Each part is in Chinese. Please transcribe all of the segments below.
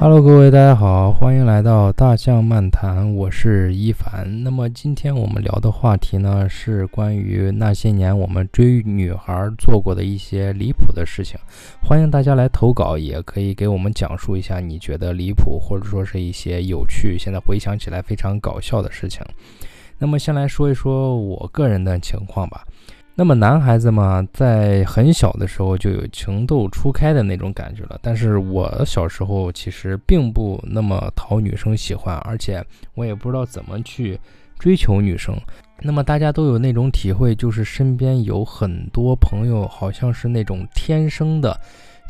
Hello，各位大家好，欢迎来到大象漫谈，我是一凡。那么今天我们聊的话题呢，是关于那些年我们追女孩做过的一些离谱的事情。欢迎大家来投稿，也可以给我们讲述一下你觉得离谱，或者说是一些有趣，现在回想起来非常搞笑的事情。那么先来说一说我个人的情况吧。那么男孩子嘛，在很小的时候就有情窦初开的那种感觉了。但是我小时候其实并不那么讨女生喜欢，而且我也不知道怎么去追求女生。那么大家都有那种体会，就是身边有很多朋友，好像是那种天生的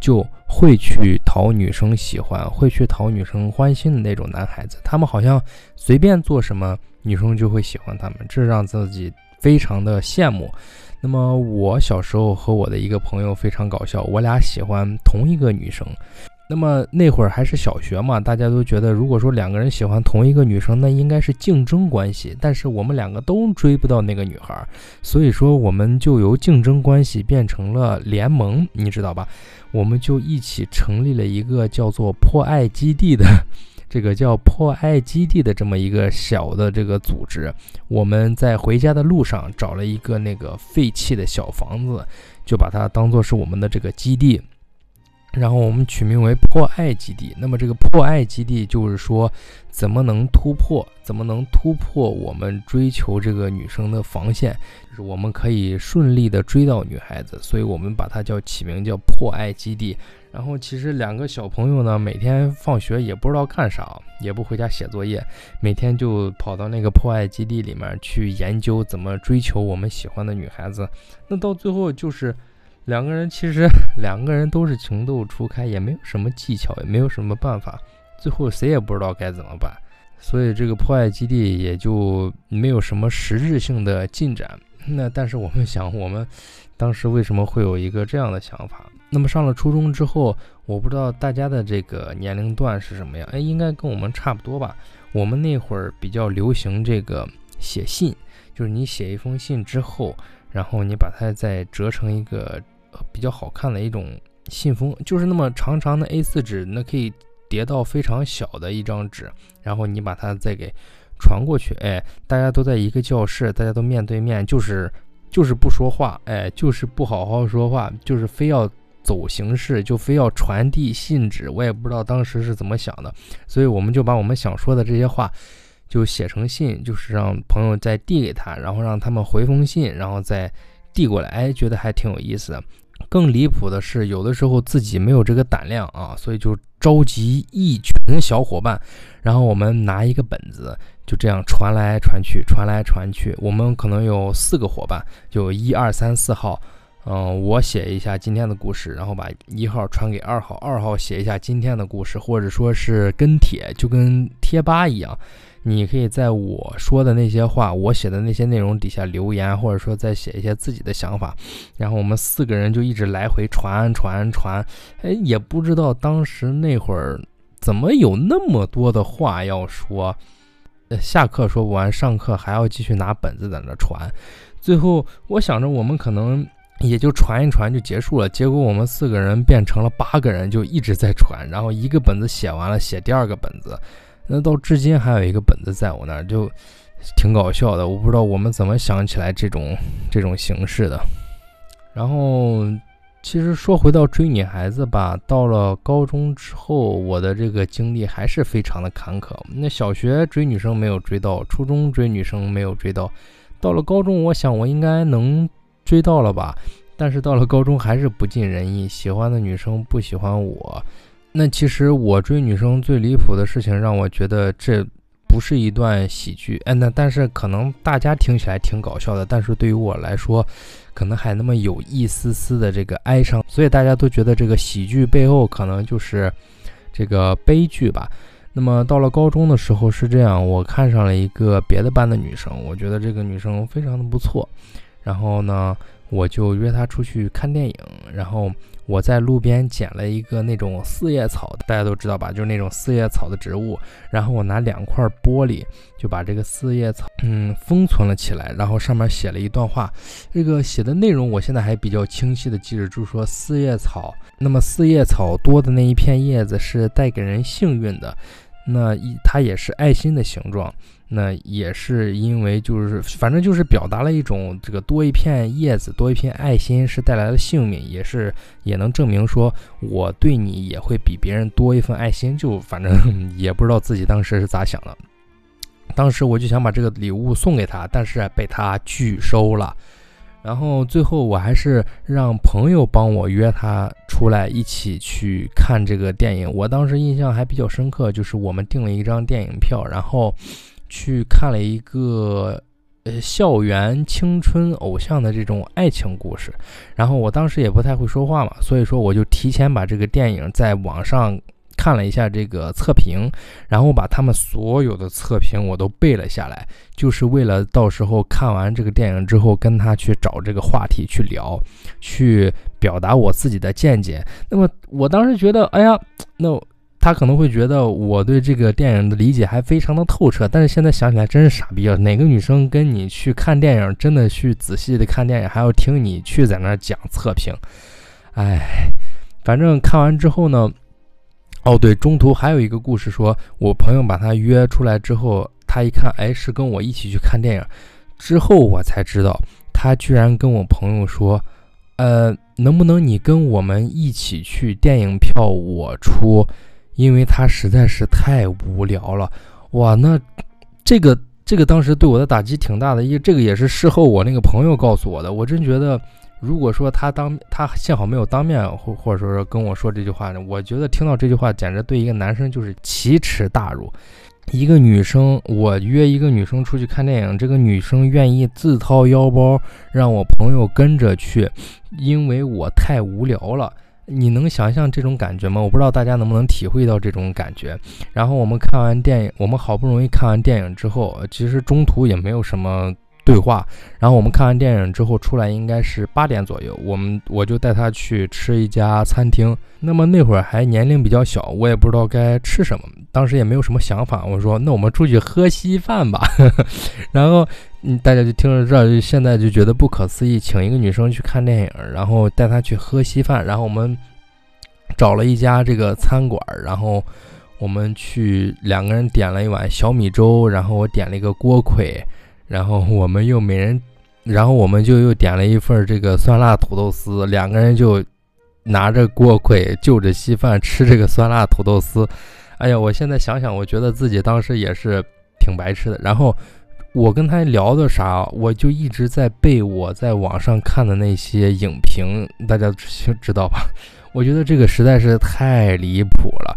就会去讨女生喜欢，会去讨女生欢心的那种男孩子。他们好像随便做什么，女生就会喜欢他们，这让自己非常的羡慕。那么我小时候和我的一个朋友非常搞笑，我俩喜欢同一个女生。那么那会儿还是小学嘛，大家都觉得如果说两个人喜欢同一个女生，那应该是竞争关系。但是我们两个都追不到那个女孩，所以说我们就由竞争关系变成了联盟，你知道吧？我们就一起成立了一个叫做破爱基地的。这个叫破爱基地的这么一个小的这个组织，我们在回家的路上找了一个那个废弃的小房子，就把它当做是我们的这个基地。然后我们取名为破爱基地。那么这个破爱基地就是说，怎么能突破？怎么能突破我们追求这个女生的防线？就是我们可以顺利的追到女孩子，所以我们把它叫起名叫破爱基地。然后其实两个小朋友呢，每天放学也不知道干啥，也不回家写作业，每天就跑到那个破爱基地里面去研究怎么追求我们喜欢的女孩子。那到最后就是。两个人其实 两个人都是情窦初开，也没有什么技巧，也没有什么办法，最后谁也不知道该怎么办，所以这个破坏基地也就没有什么实质性的进展。那但是我们想，我们当时为什么会有一个这样的想法？那么上了初中之后，我不知道大家的这个年龄段是什么样，哎，应该跟我们差不多吧？我们那会儿比较流行这个写信，就是你写一封信之后，然后你把它再折成一个。比较好看的一种信封，就是那么长长的 A4 纸，那可以叠到非常小的一张纸，然后你把它再给传过去。哎，大家都在一个教室，大家都面对面，就是就是不说话，哎，就是不好好说话，就是非要走形式，就非要传递信纸。我也不知道当时是怎么想的，所以我们就把我们想说的这些话就写成信，就是让朋友再递给他，然后让他们回封信，然后再递过来。哎，觉得还挺有意思的。更离谱的是，有的时候自己没有这个胆量啊，所以就召集一群小伙伴，然后我们拿一个本子，就这样传来传去，传来传去。我们可能有四个伙伴，就一二三四号，嗯，我写一下今天的故事，然后把一号传给二号，二号写一下今天的故事，或者说是跟帖，就跟贴吧一样。你可以在我说的那些话，我写的那些内容底下留言，或者说再写一些自己的想法，然后我们四个人就一直来回传传传，哎，也不知道当时那会儿怎么有那么多的话要说，呃，下课说不完，上课还要继续拿本子在那传，最后我想着我们可能也就传一传就结束了，结果我们四个人变成了八个人，就一直在传，然后一个本子写完了，写第二个本子。那到至今还有一个本子在我那儿，就挺搞笑的。我不知道我们怎么想起来这种这种形式的。然后，其实说回到追女孩子吧，到了高中之后，我的这个经历还是非常的坎坷。那小学追女生没有追到，初中追女生没有追到，到了高中，我想我应该能追到了吧。但是到了高中还是不尽人意，喜欢的女生不喜欢我。那其实我追女生最离谱的事情，让我觉得这不是一段喜剧。哎，那但是可能大家听起来挺搞笑的，但是对于我来说，可能还那么有一丝丝的这个哀伤。所以大家都觉得这个喜剧背后可能就是这个悲剧吧。那么到了高中的时候是这样，我看上了一个别的班的女生，我觉得这个女生非常的不错。然后呢，我就约他出去看电影，然后。我在路边捡了一个那种四叶草，大家都知道吧，就是那种四叶草的植物。然后我拿两块玻璃，就把这个四叶草，嗯，封存了起来。然后上面写了一段话，这个写的内容我现在还比较清晰的记着，就是说四叶草，那么四叶草多的那一片叶子是带给人幸运的，那一它也是爱心的形状。那也是因为，就是反正就是表达了一种这个多一片叶子，多一片爱心是带来了幸运，也是也能证明说我对你也会比别人多一份爱心。就反正也不知道自己当时是咋想的。当时我就想把这个礼物送给他，但是被他拒收了。然后最后我还是让朋友帮我约他出来一起去看这个电影。我当时印象还比较深刻，就是我们订了一张电影票，然后。去看了一个呃校园青春偶像的这种爱情故事，然后我当时也不太会说话嘛，所以说我就提前把这个电影在网上看了一下这个测评，然后把他们所有的测评我都背了下来，就是为了到时候看完这个电影之后跟他去找这个话题去聊，去表达我自己的见解。那么我当时觉得，哎呀，那。他可能会觉得我对这个电影的理解还非常的透彻，但是现在想起来真是傻逼啊！哪个女生跟你去看电影，真的去仔细的看电影，还要听你去在那讲测评？哎，反正看完之后呢，哦对，中途还有一个故事，说我朋友把他约出来之后，他一看，哎，是跟我一起去看电影，之后我才知道，他居然跟我朋友说，呃，能不能你跟我们一起去，电影票我出。因为他实在是太无聊了，哇，那这个这个当时对我的打击挺大的，因为这个也是事后我那个朋友告诉我的。我真觉得，如果说他当他幸好没有当面或或者说是跟我说这句话呢，我觉得听到这句话简直对一个男生就是奇耻大辱。一个女生，我约一个女生出去看电影，这个女生愿意自掏腰包让我朋友跟着去，因为我太无聊了。你能想象这种感觉吗？我不知道大家能不能体会到这种感觉。然后我们看完电影，我们好不容易看完电影之后，其实中途也没有什么。对话，然后我们看完电影之后出来，应该是八点左右，我们我就带他去吃一家餐厅。那么那会儿还年龄比较小，我也不知道该吃什么，当时也没有什么想法。我说那我们出去喝稀饭吧。然后嗯，大家就听着这儿，现在就觉得不可思议，请一个女生去看电影，然后带她去喝稀饭。然后我们找了一家这个餐馆，然后我们去两个人点了一碗小米粥，然后我点了一个锅盔。然后我们又每人，然后我们就又点了一份这个酸辣土豆丝，两个人就拿着锅盔就着稀饭吃这个酸辣土豆丝。哎呀，我现在想想，我觉得自己当时也是挺白痴的。然后我跟他聊的啥，我就一直在背我在网上看的那些影评，大家知道吧？我觉得这个实在是太离谱了。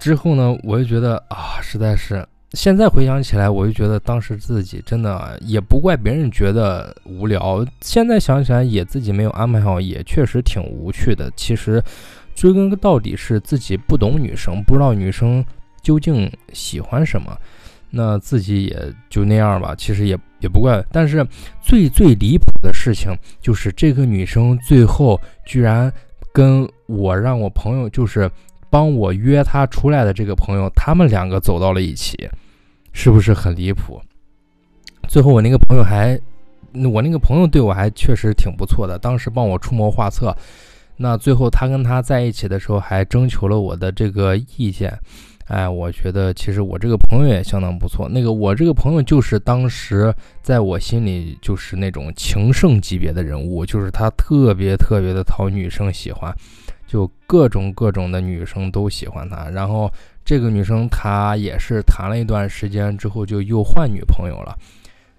之后呢，我就觉得啊，实在是。现在回想起来，我就觉得当时自己真的也不怪别人觉得无聊。现在想起来，也自己没有安排好，也确实挺无趣的。其实追根到底是自己不懂女生，不知道女生究竟喜欢什么，那自己也就那样吧。其实也也不怪。但是最最离谱的事情就是这个女生最后居然跟我让我朋友就是帮我约她出来的这个朋友，他们两个走到了一起。是不是很离谱？最后我那个朋友还，我那个朋友对我还确实挺不错的，当时帮我出谋划策。那最后他跟他在一起的时候，还征求了我的这个意见。哎，我觉得其实我这个朋友也相当不错。那个我这个朋友就是当时在我心里就是那种情圣级别的人物，就是他特别特别的讨女生喜欢，就各种各种的女生都喜欢他。然后。这个女生她也是谈了一段时间之后就又换女朋友了，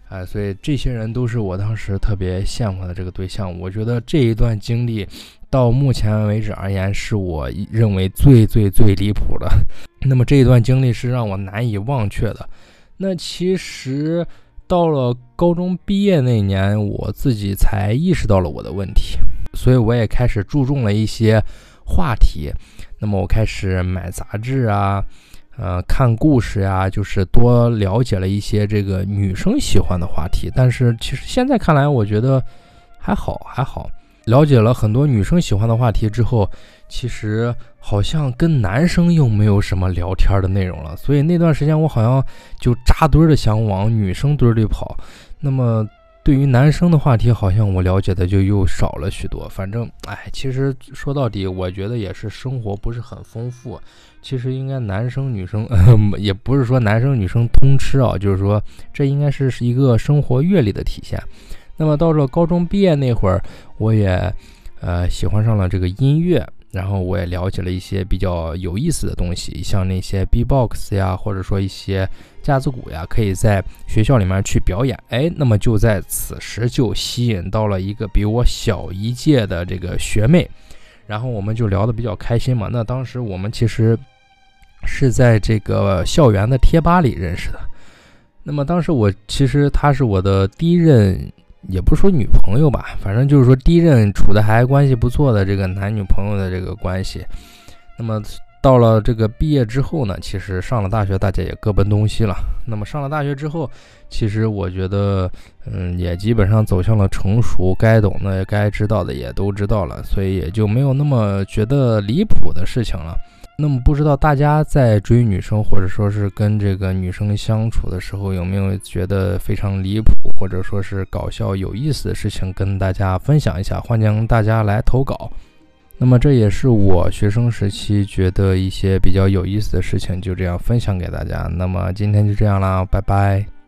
哎，所以这些人都是我当时特别羡慕的这个对象。我觉得这一段经历到目前为止而言是我认为最最最离谱的。那么这一段经历是让我难以忘却的。那其实到了高中毕业那年，我自己才意识到了我的问题，所以我也开始注重了一些话题。那么我开始买杂志啊，呃，看故事呀，就是多了解了一些这个女生喜欢的话题。但是其实现在看来，我觉得还好还好。了解了很多女生喜欢的话题之后，其实好像跟男生又没有什么聊天的内容了。所以那段时间我好像就扎堆的想往女生堆里跑。那么对于男生的话题，好像我了解的就又少了许多。反正哎，其实说到底，我觉得也是生活不是很丰富。其实应该男生女生，也不是说男生女生通吃啊，就是说这应该是是一个生活阅历的体现。那么到了高中毕业那会儿，我也呃喜欢上了这个音乐，然后我也了解了一些比较有意思的东西，像那些 B-box 呀，或者说一些架子鼓呀，可以在学校里面去表演。哎，那么就在此时就吸引到了一个比我小一届的这个学妹，然后我们就聊得比较开心嘛。那当时我们其实是在这个校园的贴吧里认识的。那么当时我其实她是我的第一任。也不是说女朋友吧，反正就是说第一任处的还关系不错的这个男女朋友的这个关系。那么到了这个毕业之后呢，其实上了大学，大家也各奔东西了。那么上了大学之后，其实我觉得，嗯，也基本上走向了成熟，该懂的、该知道的也都知道了，所以也就没有那么觉得离谱的事情了。那么不知道大家在追女生或者说是跟这个女生相处的时候，有没有觉得非常离谱或者说是搞笑有意思的事情，跟大家分享一下，欢迎大家来投稿。那么这也是我学生时期觉得一些比较有意思的事情，就这样分享给大家。那么今天就这样啦，拜拜。